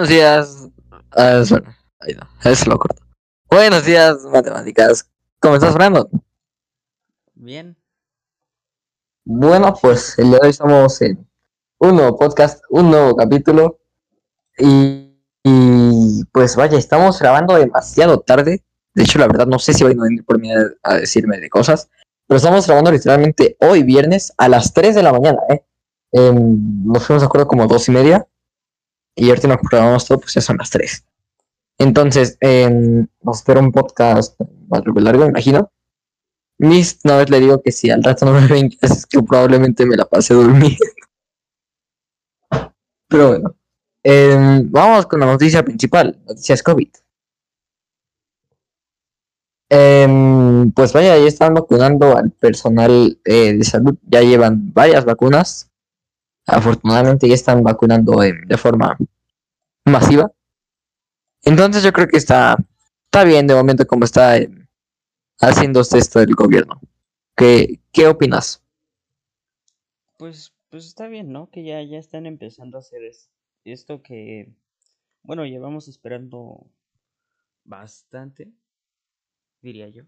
Buenos días. Ah, bueno, ahí no, eso lo corto. Buenos días, matemáticas. ¿Cómo estás, Brandon? Bien. Bueno, pues el día de hoy estamos en un nuevo podcast, un nuevo capítulo. Y, y, pues vaya, estamos grabando demasiado tarde. De hecho, la verdad, no sé si van a venir por mí a, a decirme de cosas. Pero estamos grabando literalmente hoy viernes a las 3 de la mañana, ¿eh? Em, nos fuimos de acuerdo como dos y media. Y ahorita nos programamos todo, pues ya son las 3. Entonces, nos espera un podcast bastante largo, me imagino. Mis, una vez le digo que si al rato no me ven clases, que probablemente me la pase durmiendo. Pero bueno, em, vamos con la noticia principal, noticias COVID. Em, pues vaya, ya están vacunando al personal eh, de salud, ya llevan varias vacunas. Afortunadamente ya están vacunando em, de forma masiva. Entonces yo creo que está, está bien de momento como está em, haciéndose esto del gobierno. ¿Qué, qué opinas? Pues, pues está bien, ¿no? Que ya, ya están empezando a hacer es- esto que, bueno, llevamos esperando bastante, diría yo.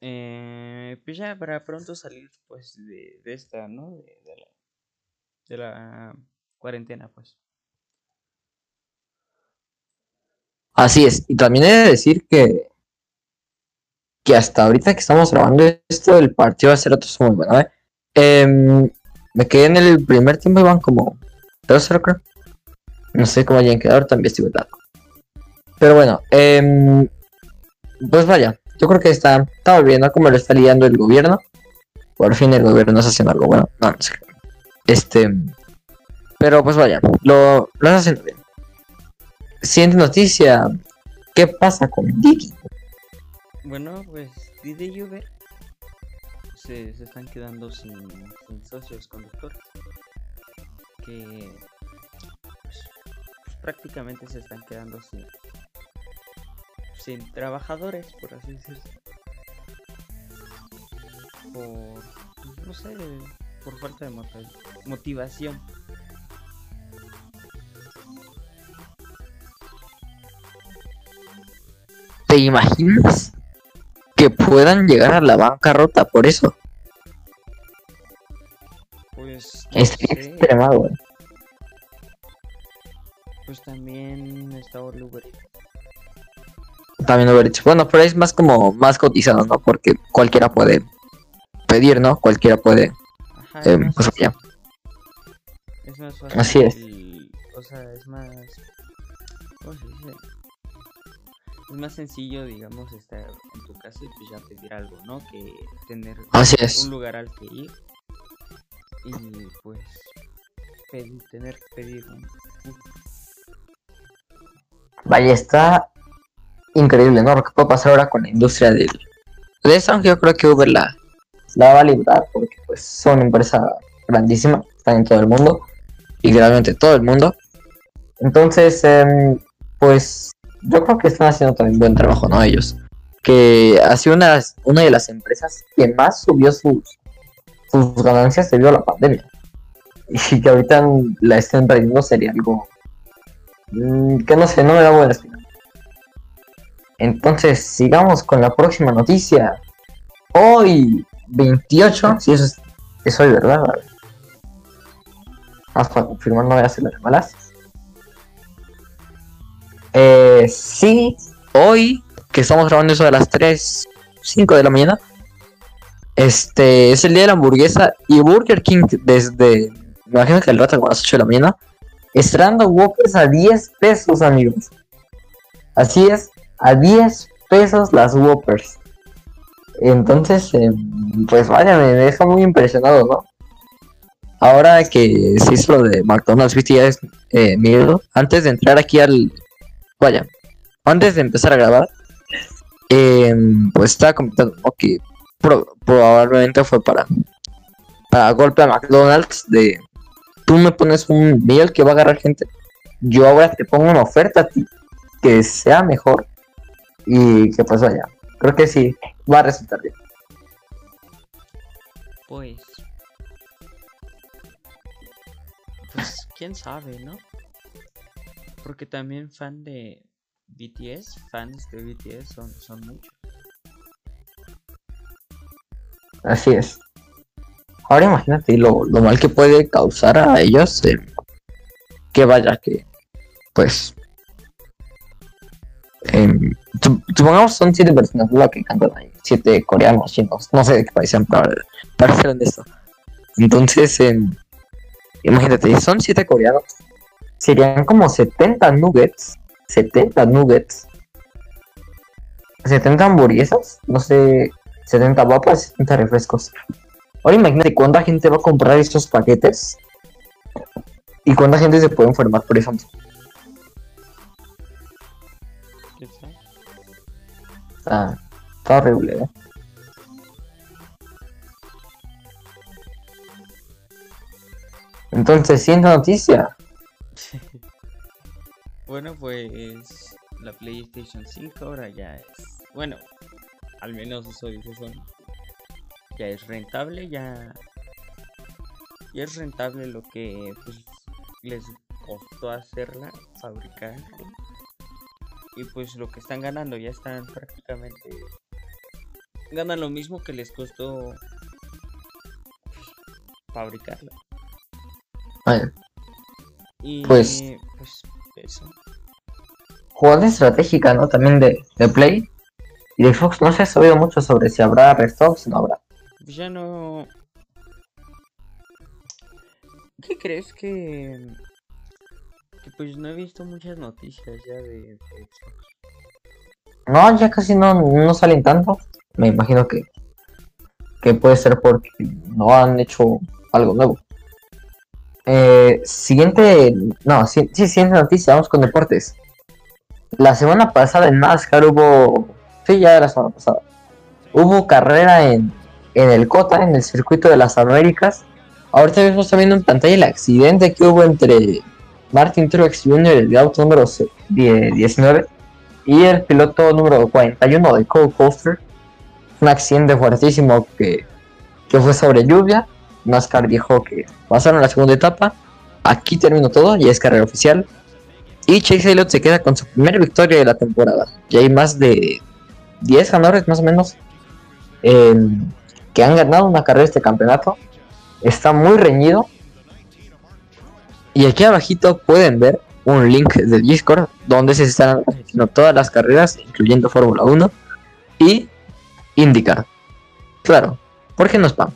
Eh, pues ya para pronto salir, pues, de, de esta, ¿no? De, de la, de la cuarentena, pues. Así es, y también he de decir que, que hasta ahorita que estamos grabando esto, el partido hace rato estuvo muy bueno, ¿eh? Em, me quedé en el primer tiempo, iban como 2-0 creo. No sé cómo hayan quedado, también estoy verdad. Pero bueno, em, pues vaya, yo creo que está, está volviendo como lo está liando el gobierno. Por fin el gobierno está haciendo algo bueno. No, no sé. Este, pero pues vaya, lo, lo está haciendo bien. Siguiente noticia. ¿Qué pasa con Didi? Bueno, pues Didi y Uber se, están quedando sin, socios conductores. Que pues, pues, prácticamente se están quedando sin, trabajadores, por así decirlo. Por, no sé, por falta de motivación. ¿Te imaginas que puedan llegar a la bancarrota por eso? Pues, no sé, extremado, güey. pues también está Uber Eats. También Uber Eats. Bueno, pero es más como más cotizado, ¿no? Porque cualquiera puede pedir, ¿no? Cualquiera puede. Ajá, eh, es pues ya. Es más fácil. Así es. O sea, es más. ¿Cómo se dice? Es más sencillo, digamos, estar en tu casa y pues ya pedir algo, ¿no? Que tener Así es. un lugar al que ir. Y pues. Pedir, tener que pedir un. Vaya, está increíble, ¿no? Lo que puede pasar ahora con la industria del. De eso, yo creo que Uber la, la va a librar, porque pues son una empresa grandísima, están en todo el mundo, y realmente todo el mundo. Entonces, em, pues yo creo que están haciendo también buen trabajo, ¿no? Ellos. Que ha sido una, una de las empresas que más subió sus, sus ganancias debido a la pandemia. Y que ahorita la estén perdiendo sería algo Mm, que no sé, no me da buena espina. Entonces, sigamos con la próxima noticia. Hoy, 28, si eso es, es hoy, ¿verdad? Vamos para confirmar, no voy a hacer las malas. Eh, sí, hoy, que estamos grabando eso de las 3, 5 de la mañana. Este es el día de la hamburguesa y Burger King desde, me imagino que el rato a las 8 de la mañana, está dando Whoppers a 10 pesos, amigos. Así es, a 10 pesos las Whoppers. Entonces, eh, pues vaya, me deja muy impresionado, ¿no? Ahora que se hizo lo de McDonald's, viste, ya es eh, miedo. Antes de entrar aquí al. Vaya, antes de empezar a grabar, eh, pues estaba comentando que pro- probablemente fue para, para golpe a McDonald's de tú me pones un meal que va a agarrar gente, yo ahora te pongo una oferta a ti que sea mejor y que pues vaya, creo que sí, va a resultar bien. Pues. Pues quién sabe, ¿no? Porque también fan de BTS, fans de BTS son, son muchos. Así es. Ahora imagínate lo, lo mal que puede causar a ellos eh, que vaya que pues sup- supongamos son siete personas lo que cantan ahí, siete coreanos, chinos, no sé de qué país sean para, para ser honesto. Entonces, em, imagínate, son siete coreanos, serían como 70 nuggets, 70 nuggets, 70 hamburguesas, no sé, 70 papas, 70 refrescos. Ahora imagínate cuánta gente va a comprar estos paquetes y cuánta gente se puede enfermar por eso. ¿Quién sabe? Está, está horrible, ¿eh? Entonces, siguiente noticia. Bueno, pues la PlayStation 5 ahora ya es. Bueno, al menos eso dice Sony. Ya es rentable, ya. Es rentable lo que pues, les costó hacerla, fabricarla. Y pues lo que están ganando ya están prácticamente. Ganan lo mismo que les costó fabricarla. Bueno, Y Pues- pues eso. jugada estratégica, ¿no? También de, de Play. Y de Fox no se ha sabido mucho sobre si habrá restocks o no habrá. Pues ya no. ¿Qué crees que.? Que pues no he visto muchas noticias ya de, de Xbox. No, ya casi no, no salen tanto. Me imagino que, que puede ser porque no han hecho algo nuevo. Eh, siguiente, no, sí, siguiente noticia, vamos con deportes. La semana pasada en NASCAR hubo, sí, ya la semana pasada, hubo carrera en, en el COTA, en el circuito de las Américas. Ahorita mismo está viendo en pantalla el accidente que hubo entre Martin Truex Jr., el auto número se- die- 19, y el piloto número 41 de Cole Coaster. Un accidente fuertísimo que, que fue sobre lluvia. NASCAR dijo que pasaron la segunda etapa. Aquí terminó todo, ya es carrera oficial. Y Chase Elliott se queda con su primera victoria de la temporada. Ya hay más de 10 ganadores más o menos que han ganado una carrera este campeonato. Está muy reñido. Y aquí abajito pueden ver un link del Discord donde se están haciendo todas las carreras, incluyendo Fórmula 1 y IndyCar. Claro, ¿por qué no spam?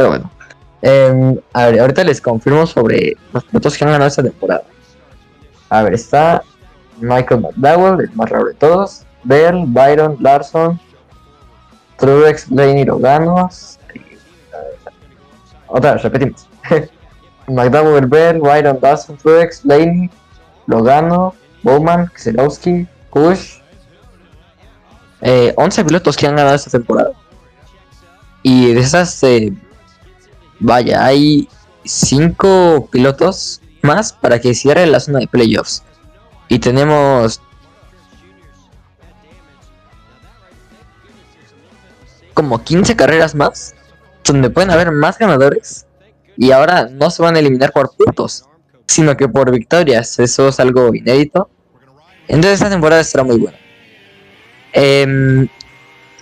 Pero bueno. em, a ver, ahorita les confirmo sobre los pilotos que han ganado esta temporada. A ver, está Michael McDowell, el más raro de todos. Bell, Byron, Larson, Truex, Blaney, Loganos. Otra vez, repetimos. McDowell, Bell, Byron, Larson, Truex, Blaney, Logano, Bowman, Keselowski, Kush. Eh, 11 pilotos que han ganado esta temporada. Y de esas, eh, vaya, hay 5 pilotos más para que cierre la zona de playoffs. Y tenemos como 15 carreras más donde pueden haber más ganadores. Y ahora no se van a eliminar por puntos, sino que por victorias. Eso es algo inédito. Entonces esta temporada estará muy buena. Em,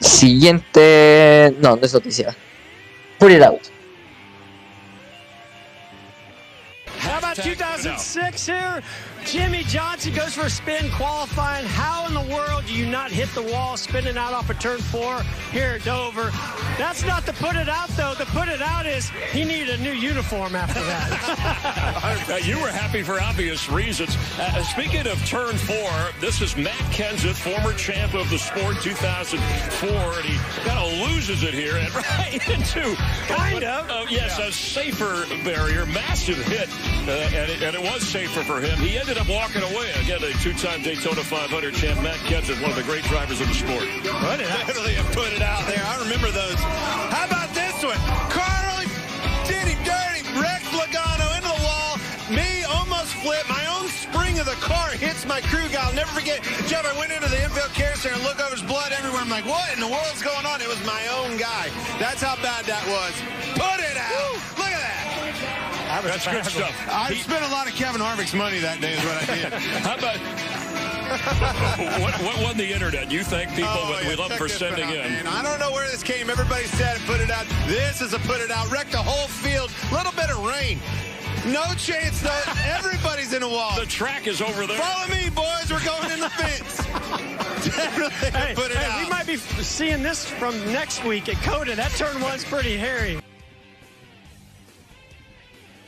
siguiente... No, no es noticia. Put it out. 2006 here? Jimmy Johnson goes for a spin qualifying. How in the world do you not hit the wall spinning out off of turn four here at Dover? That's not to put it out though. To put it out is he needed a new uniform after that. Uh, you were happy for obvious reasons. Uh, speaking of turn four, this is Matt Kenseth, former champ of the sport 2004, and he kind of loses it here and right into Kind of. Uh, yes, a safer barrier, massive hit, uh, and, it, and it was safer for him. He ended up walking away again. A two-time Daytona 500 champ, Matt Kenseth, one of the great drivers of the sport. Put it out. Definitely have put it out there. I remember those. How about this one? Carly did him dirty. Rex Logano into the wall. Me almost flip. My own spring of the car hits my crew guy. I'll never forget. Jeff, I went into the infield care center and looked over his blood everywhere. I'm like, what in the world's going on? It was my own guy. That's how bad that was. Put it. Look that. I was That's good stuff. I He- spent a lot of Kevin Harvick's money that day is what I did. How about what, what won the internet? You thank people Oh, that yeah, we love for sending out, in. man. I don't know where this came. Everybody said it, put it out. This is a put it out. Wrecked the whole field. Little bit of rain. No chance though. Everybody's in a wall. The track is over there. Follow me, boys. We're going in the fence. Definitely Hey, put it hey, out. we might be seeing this from next week at Coda. That turn one's pretty hairy.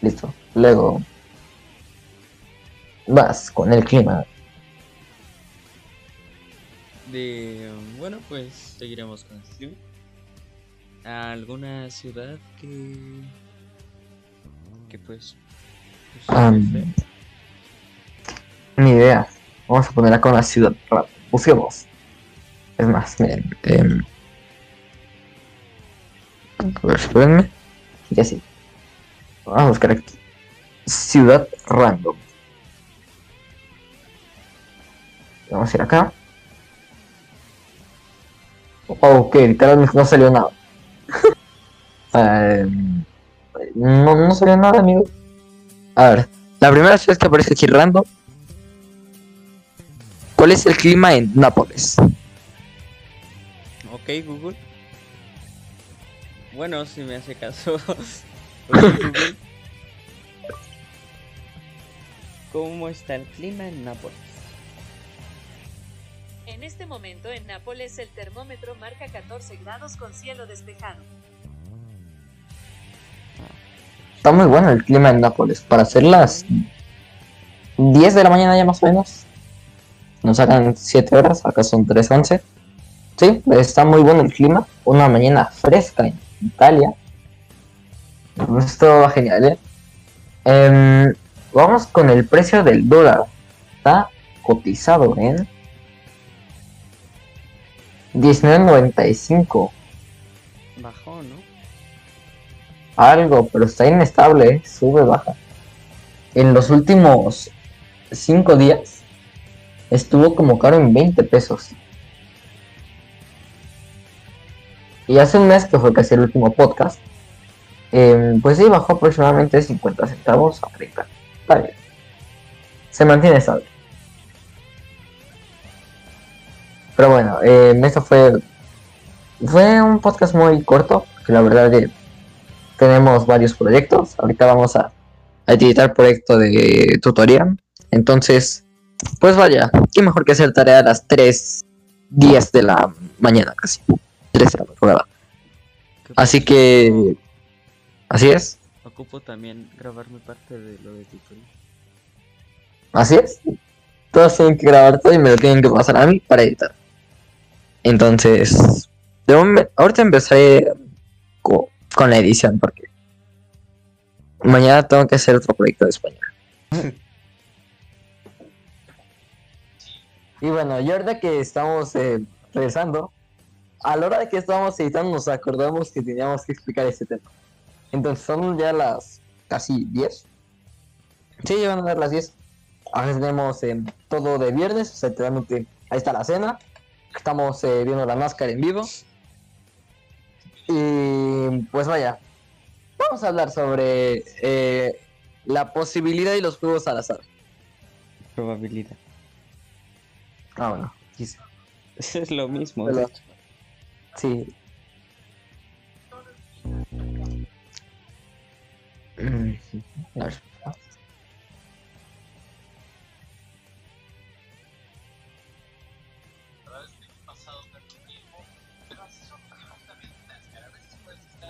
Listo. Luego vas con el clima. De, bueno, pues seguiremos con el clima. ¿Alguna ciudad que... que pues... pues, Am, no sé. Ni idea. Vamos a poner acá una ciudad. Busquemos. Es más, miren. em, a ver, espérenme. Ya sí. Vamos a buscar aquí. Ciudad random. Vamos a ir acá. Ok, literalmente no salió nada. Em, no, no salió nada, amigo. A ver, la primera ciudad que aparece aquí random. ¿Cuál es el clima en Nápoles? Ok, Google. Bueno, si me hace caso. ¿Cómo está el clima en Nápoles? En este momento en Nápoles el termómetro marca 14 grados con cielo despejado. Está muy bueno el clima en Nápoles. Para hacer las 10 de la mañana ya más o menos. Nos sacan 7 horas, acá son 3.11. Sí, está muy bueno el clima. Una mañana fresca en Italia. Esto va genial, ¿eh? Em, vamos con el precio del dólar. Está cotizado en 19.95. Bajó, ¿no? algo, pero está inestable, ¿eh? sube, baja. En los últimos 5 días estuvo como caro en 20 pesos. Y hace un mes que fue casi el último podcast, em, pues sí, bajó aproximadamente 50 centavos a 30. Está bien. Se mantiene estable. Pero bueno, em, esto fue, fue un podcast muy corto, que la verdad de tenemos varios proyectos. Ahorita vamos a, a editar proyecto de tutoría. Entonces, pues vaya, qué mejor que hacer tarea a las 3 10 de la mañana casi. 3 de la madrugada. ¿Qué Así que, así es, Ocupo también grabar mi parte de lo de tutorial. así es. Todos tienen que grabar todo y me lo tienen que pasar a mí para editar. Entonces, de ahorita empezaré co- con la edición porque mañana tengo que hacer otro proyecto de español. y bueno, y ahorita que estamos eh, regresando, a la hora de que estábamos editando nos acordamos que teníamos que explicar este tema. Entonces son ya las casi 10. Sí, ya van a dar las 10. Ahora tenemos eh, todo de viernes, o sea, literalmente ahí está la cena. Estamos eh, viendo la máscara en vivo. Y pues vaya, vamos a hablar sobre eh, la posibilidad y los juegos al azar. Probabilidad. Ah, bueno, quise. Es lo mismo. Pero-. Sí.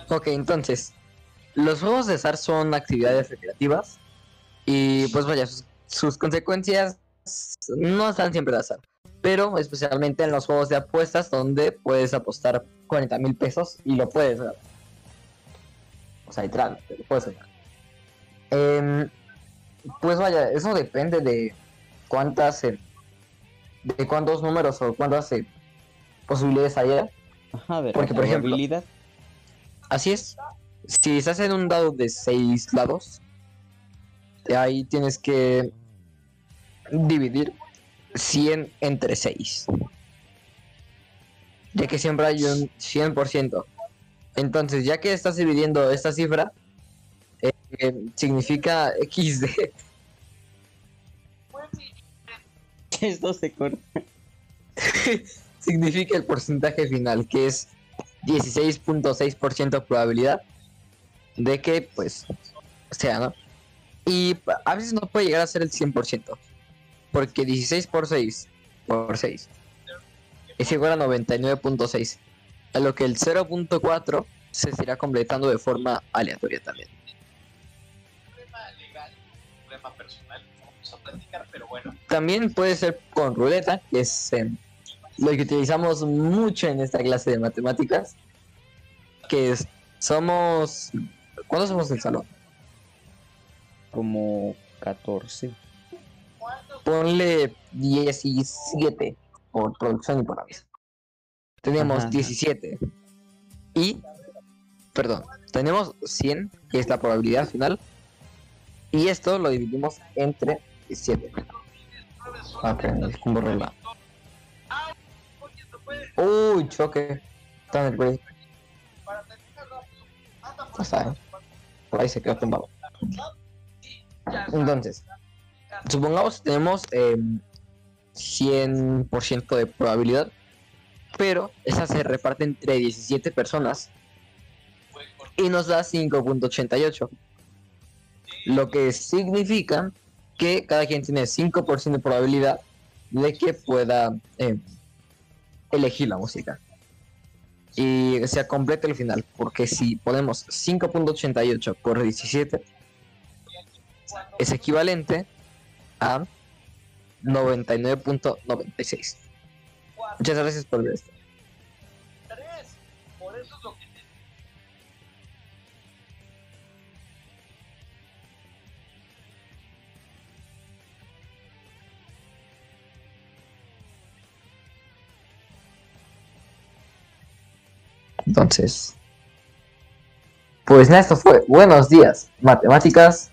Ok, entonces, los juegos de azar son actividades recreativas y pues vaya, sus, consecuencias no están siempre de azar, pero especialmente en los juegos de apuestas donde puedes apostar 40 mil pesos y lo puedes ganar. O sea, literal, te lo puedes ganar. Em, pues vaya, eso depende de cuántas, eh, de cuántos números o cuántas eh, posibilidades haya. Ajá, Porque, por ejemplo. Así es. Si estás en un dado de 6 lados, ahí tienes que dividir 100 entre 6. Ya que siempre hay un 100%. Entonces, ya que estás dividiendo esta cifra, que significa XD. Esto se corta. significa el porcentaje final, que es 16.6% probabilidad de que, pues, sea, ¿no? Y a veces no puede llegar a ser el 100%, porque 16 por 6 por 6 es igual a 99.6, a lo que el 0.4 se irá completando de forma aleatoria también. Platicar, pero bueno. También puede ser con ruleta, que es lo que utilizamos mucho en esta clase de matemáticas, que es, somos... ¿Cuántos somos en el salón? Como 14. Ponle 17 por producción y por aviso. Tenemos Ajá, ajá. 17. Y, perdón, tenemos 100, que es la probabilidad final. Y esto lo dividimos entre 17. Ok, es como rola. Uy, choque. Está en el break. Ya saben. Por ahí se quedó tumbado. Entonces, supongamos que tenemos eh, 100% de probabilidad, pero esa se reparte entre 17 personas y nos da 5.88. Lo que significa que cada quien tiene 5% de probabilidad de que pueda eh, elegir la música. Y se completa el final, porque si ponemos 5.88 por 17, es equivalente a 99.96. Muchas gracias por ver esto. Por eso es lo que Entonces, pues nada, esto fue Buenos días, matemáticas.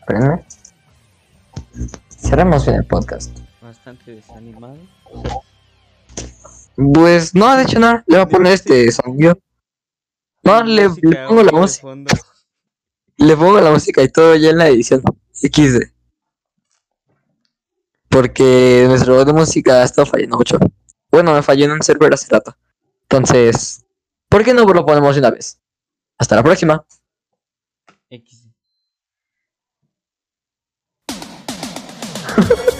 Espérenme. Cerremos bien el podcast. Bastante desanimado. Pues no, de hecho no, le voy a poner este sonido. No, le, pongo la música, le pongo la música y todo ya en la edición. XD. Porque nuestro robot de música ha estado fallando mucho. Bueno, me falló en un server hace rato. Entonces, ¿por qué no lo ponemos de una vez? Hasta la próxima. X.